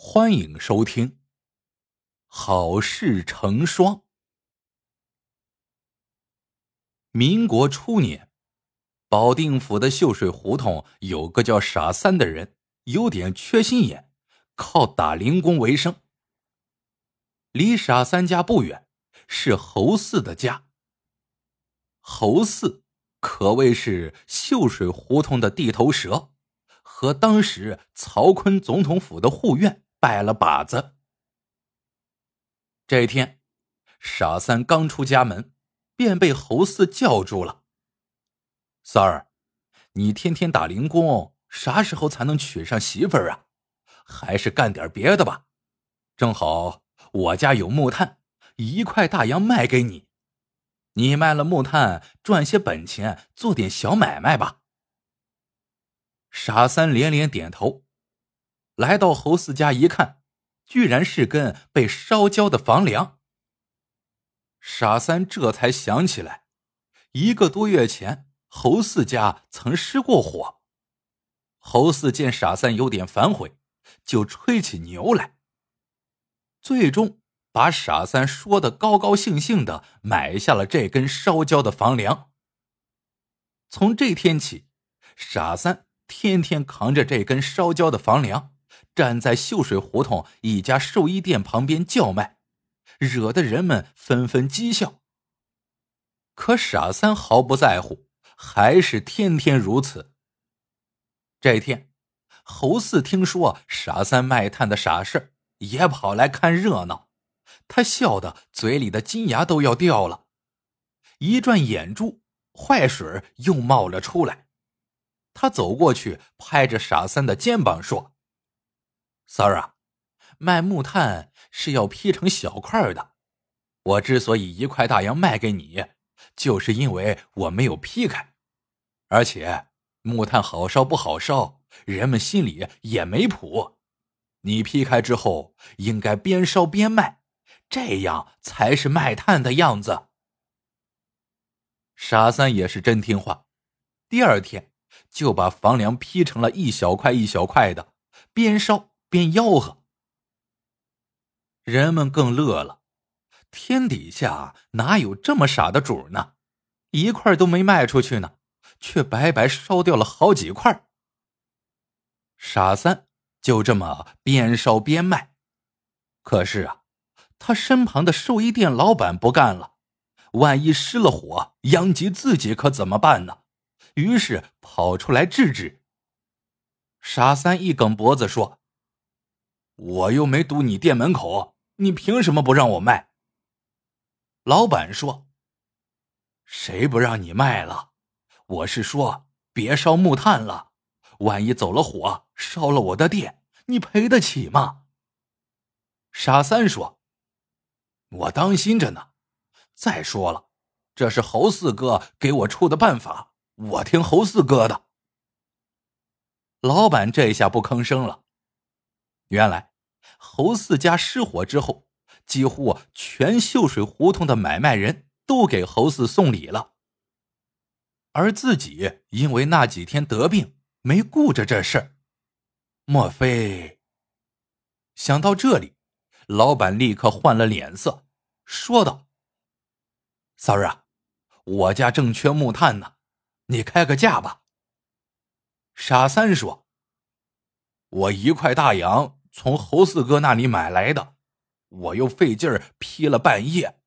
欢迎收听《好事成双》。民国初年，保定府的秀水胡同有个叫傻三的人，有点缺心眼，靠打零工为生。离傻三家不远是侯四的家。侯四可谓是秀水胡同的地头蛇，和当时曹锟总统府的护院。拜了把子。这天，傻三刚出家门，便被侯四叫住了。三儿，你天天打零工，啥时候才能娶上媳妇儿啊？还是干点别的吧。正好我家有木炭，一块大洋卖给你，你卖了木炭赚些本钱，做点小买卖吧。傻三连连点头。来到侯四家一看，居然是根被烧焦的房梁。傻三这才想起来，一个多月前侯四家曾失过火。侯四见傻三有点反悔，就吹起牛来。最终把傻三说的高高兴兴的买下了这根烧焦的房梁。从这天起，傻三天天扛着这根烧焦的房梁。站在秀水胡同一家寿衣店旁边叫卖，惹得人们纷纷讥笑。可傻三毫不在乎，还是天天如此。这天，侯四听说傻三卖炭的傻事也跑来看热闹。他笑得嘴里的金牙都要掉了，一转眼珠，坏水又冒了出来。他走过去，拍着傻三的肩膀说。三儿啊，卖木炭是要劈成小块的。我之所以一块大洋卖给你，就是因为我没有劈开，而且木炭好烧不好烧，人们心里也没谱。你劈开之后，应该边烧边卖，这样才是卖炭的样子。傻三也是真听话，第二天就把房梁劈成了一小块一小块的，边烧。边吆喝，人们更乐了。天底下哪有这么傻的主呢？一块都没卖出去呢，却白白烧掉了好几块。傻三就这么边烧边卖。可是啊，他身旁的寿衣店老板不干了，万一失了火，殃及自己可怎么办呢？于是跑出来制止。傻三一梗脖子说。我又没堵你店门口，你凭什么不让我卖？老板说：“谁不让你卖了？我是说别烧木炭了，万一走了火，烧了我的店，你赔得起吗？”傻三说：“我当心着呢。再说了，这是侯四哥给我出的办法，我听侯四哥的。”老板这下不吭声了。原来。侯四家失火之后，几乎全秀水胡同的买卖人都给侯四送礼了，而自己因为那几天得病，没顾着这事儿。莫非？想到这里，老板立刻换了脸色，说道：“三儿啊，我家正缺木炭呢，你开个价吧。”傻三说：“我一块大洋。”从侯四哥那里买来的，我又费劲儿劈了半夜，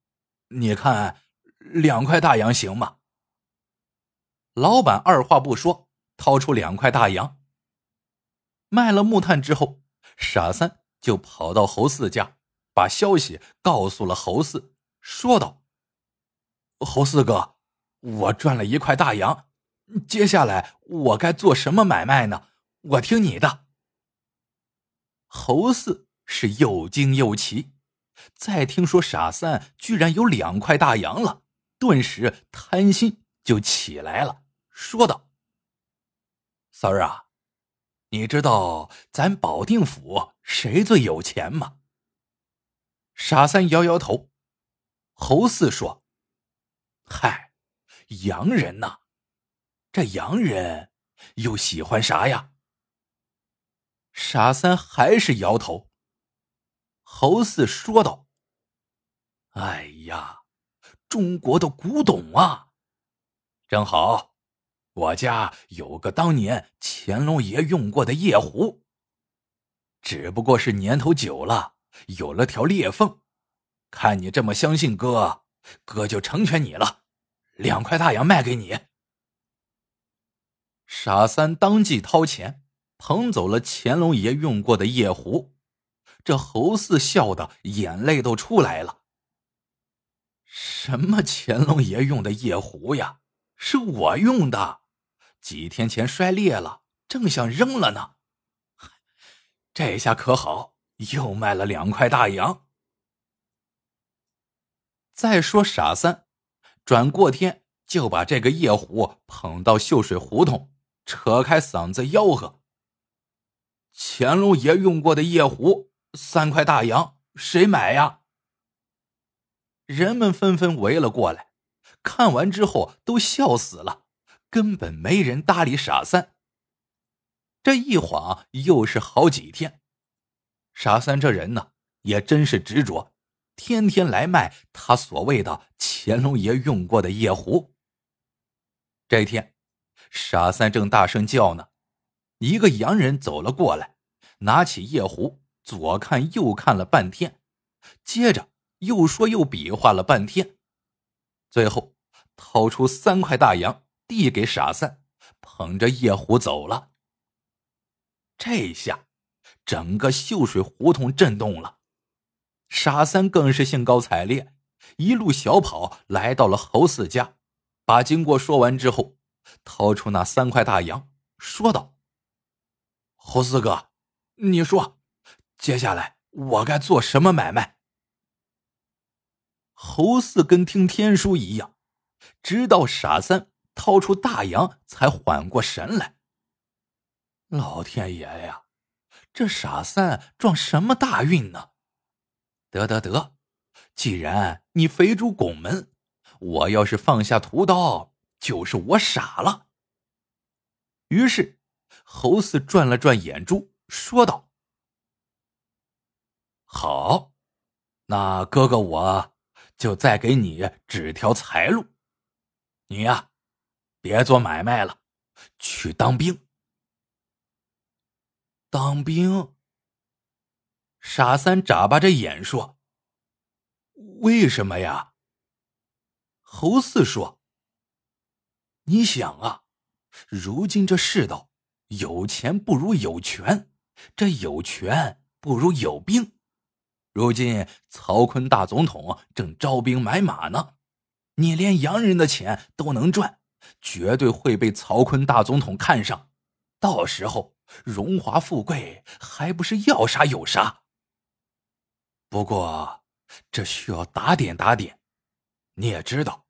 你看两块大洋行吗？老板二话不说，掏出两块大洋。卖了木炭之后，傻三就跑到侯四家，把消息告诉了侯四，说道：“侯四哥，我赚了一块大洋，接下来我该做什么买卖呢？我听你的。”侯四是又惊又奇，再听说傻三居然有两块大洋了，顿时贪心就起来了，说道：“三儿啊，你知道咱保定府谁最有钱吗？”傻三摇摇头。侯四说：“嗨，洋人呐，这洋人又喜欢啥呀？”傻三还是摇头。侯四说道：“哎呀，中国的古董啊，正好，我家有个当年乾隆爷用过的夜壶，只不过是年头久了，有了条裂缝。看你这么相信哥，哥就成全你了，两块大洋卖给你。”傻三当即掏钱捧走了乾隆爷用过的夜壶。这侯四笑的眼泪都出来了。什么乾隆爷用的夜壶呀？是我用的，几天前摔裂了，正想扔了呢。这下可好，又卖了两块大洋。再说傻三，转过天就把这个夜壶捧到秀水胡同，扯开嗓子吆喝：“乾隆爷用过的夜壶。”三块大洋，谁买呀？人们纷纷围了过来，看完之后都笑死了，根本没人搭理傻三。这一晃又是好几天，傻三这人呢也真是执着，天天来卖他所谓的乾隆爷用过的夜壶。这一天，傻三正大声叫呢，一个洋人走了过来，拿起夜壶。左看右看了半天，接着又说又比划了半天，最后掏出三块大洋递给傻三，捧着夜壶走了。这下整个秀水胡同震动了，傻三更是兴高采烈，一路小跑来到了侯四家，把经过说完之后，掏出那三块大洋，说道：“侯四哥，你说。”接下来我该做什么买卖？侯四跟听天书一样，直到傻三掏出大洋才缓过神来。老天爷呀，这傻三撞什么大运呢？得得得，既然你肥猪拱门，我要是放下屠刀，就是我傻了。于是，侯四转了转眼珠，说道。好，那哥哥我就再给你指条财路。你呀，别做买卖了，去当兵。当兵？傻三眨巴着眼说：“为什么呀？”侯四说：“你想啊，如今这世道，有钱不如有权，这有权不如有兵。”如今曹坤大总统正招兵买马呢，你连洋人的钱都能赚，绝对会被曹坤大总统看上，到时候荣华富贵还不是要啥有啥？不过这需要打点打点，你也知道，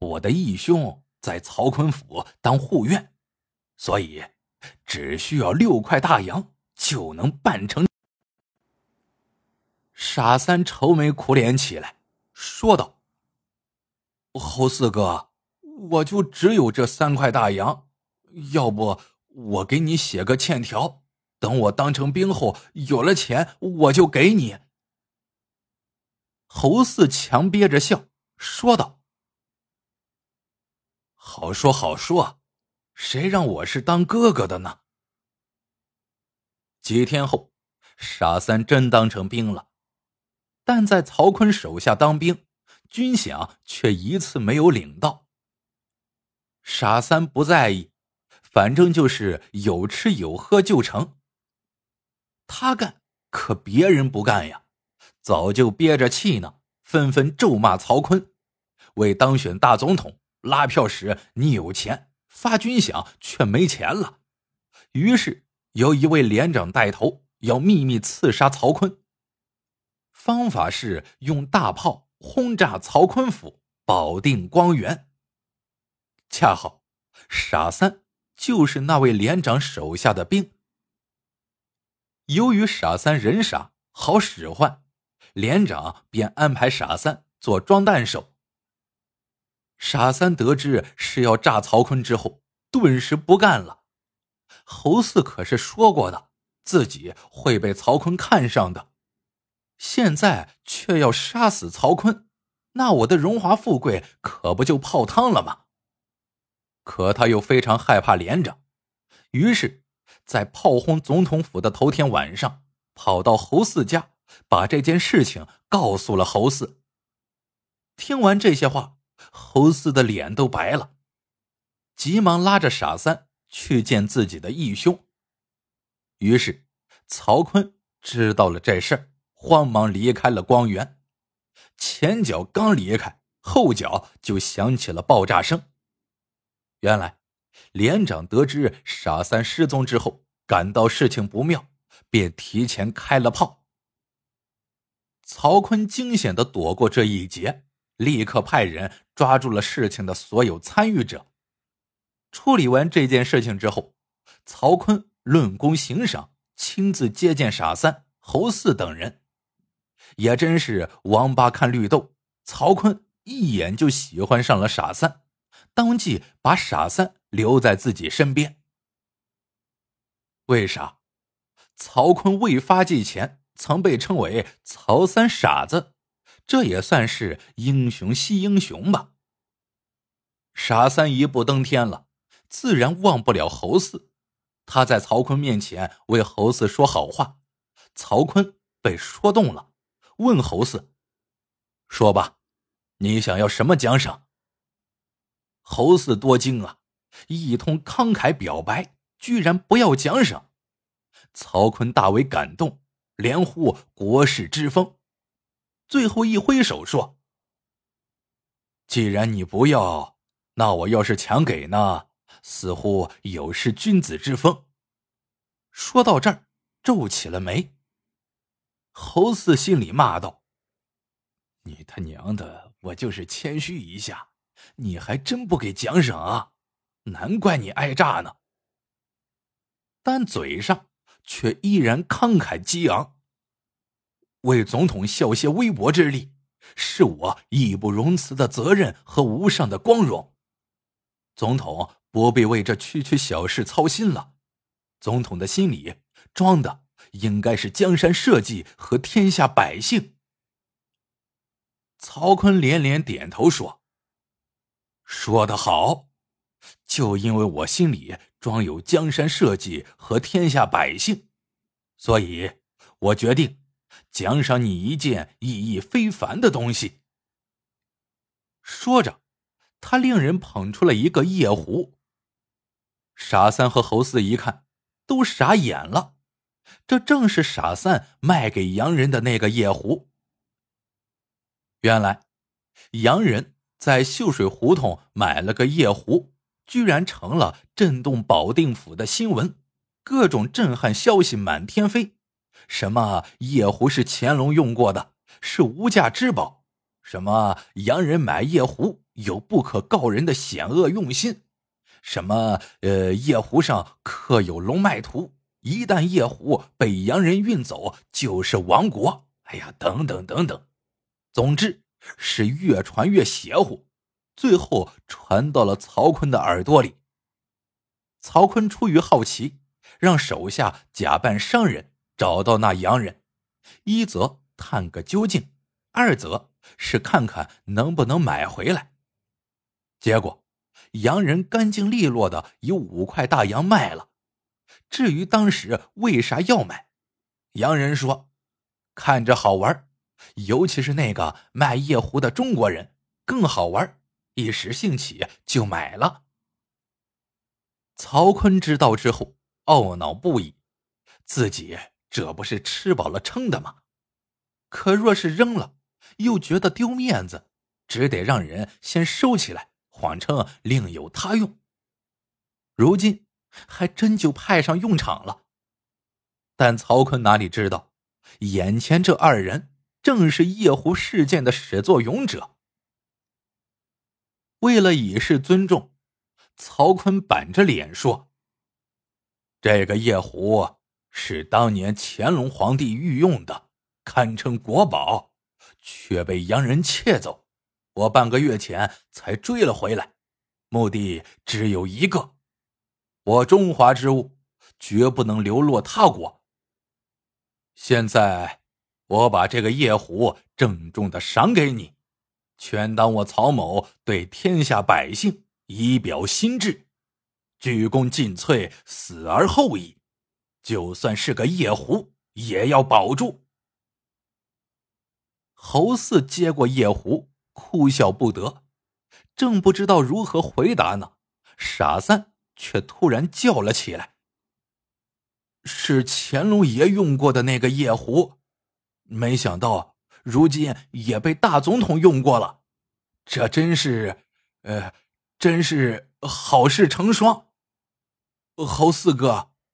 我的义兄在曹坤府当护院，所以只需要六块大洋就能办成。傻三愁眉苦脸起来，说道：“侯四哥，我就只有这三块大洋，要不我给你写个欠条，等我当成兵后有了钱，我就给你。”侯四强憋着笑说道：“好说好说，谁让我是当哥哥的呢？”几天后，傻三真当成兵了。但在曹坤手下当兵，军饷却一次没有领到。傻三不在意，反正就是有吃有喝就成。他干，可别人不干呀，早就憋着气呢，纷纷咒骂曹坤，为当选大总统拉票时你有钱，发军饷却没钱了。于是由一位连长带头，要秘密刺杀曹坤。方法是用大炮轰炸曹坤府，保定光源。恰好傻三就是那位连长手下的兵。由于傻三人傻好使唤，连长便安排傻三做装弹手。傻三得知是要炸曹坤之后，顿时不干了。侯四可是说过的，自己会被曹坤看上的。现在却要杀死曹坤，那我的荣华富贵可不就泡汤了吗？可他又非常害怕连长，于是，在炮轰总统府的头天晚上，跑到侯四家，把这件事情告诉了侯四。听完这些话，侯四的脸都白了，急忙拉着傻三去见自己的义兄。于是，曹坤知道了这事儿。慌忙离开了光源，前脚刚离开，后脚就响起了爆炸声。原来，连长得知傻三失踪之后，感到事情不妙，便提前开了炮。曹坤惊险的躲过这一劫，立刻派人抓住了事情的所有参与者。处理完这件事情之后，曹坤论功行赏，亲自接见傻三、侯四等人。也真是王八看绿豆，曹坤一眼就喜欢上了傻三，当即把傻三留在自己身边。为啥？曹坤未发迹前曾被称为“曹三傻子”，这也算是英雄惜英雄吧。傻三一步登天了，自然忘不了侯四。他在曹坤面前为侯四说好话，曹坤被说动了。问侯四：“说吧，你想要什么奖赏？”侯四多惊啊，一通慷慨表白，居然不要奖赏。曹坤大为感动，连呼国士之风，最后一挥手说：“既然你不要，那我要是强给呢，似乎有失君子之风。”说到这儿，皱起了眉。侯四心里骂道：“你他娘的！我就是谦虚一下，你还真不给奖赏啊？难怪你挨炸呢。”但嘴上却依然慷慨激昂：“为总统效些微薄之力，是我义不容辞的责任和无上的光荣。总统不必为这区区小事操心了，总统的心里装的……”应该是江山社稷和天下百姓。曹坤连连点头说：“说得好，就因为我心里装有江山社稷和天下百姓，所以我决定奖赏你一件意义非凡的东西。”说着，他令人捧出了一个夜壶。傻三和侯四一看，都傻眼了。这正是傻三卖给洋人的那个夜壶。原来，洋人在秀水胡同买了个夜壶，居然成了震动保定府的新闻，各种震撼消息满天飞。什么夜壶是乾隆用过的，是无价之宝；什么洋人买夜壶有不可告人的险恶用心；什么呃夜壶上刻有龙脉图。一旦夜壶被洋人运走，就是亡国。哎呀，等等等等，总之是越传越邪乎，最后传到了曹坤的耳朵里。曹坤出于好奇，让手下假扮商人找到那洋人，一则探个究竟，二则是看看能不能买回来。结果，洋人干净利落的以五块大洋卖了。至于当时为啥要买，洋人说看着好玩，尤其是那个卖夜壶的中国人更好玩，一时兴起就买了。曹坤知道之后懊恼不已，自己这不是吃饱了撑的吗？可若是扔了，又觉得丢面子，只得让人先收起来，谎称另有他用。如今。还真就派上用场了，但曹坤哪里知道，眼前这二人正是夜壶事件的始作俑者。为了以示尊重，曹坤板着脸说：“这个夜壶是当年乾隆皇帝御用的，堪称国宝，却被洋人窃走。我半个月前才追了回来，目的只有一个。”我中华之物，绝不能流落他国。现在，我把这个夜壶郑重的赏给你，全当我曹某对天下百姓以表心志，鞠躬尽瘁，死而后已。就算是个夜壶，也要保住。侯四接过夜壶，哭笑不得，正不知道如何回答呢，傻三却突然叫了起来：“是乾隆爷用过的那个夜壶。”没想到如今也被大总统用过了，这真是，呃，真是好事成双。侯四哥，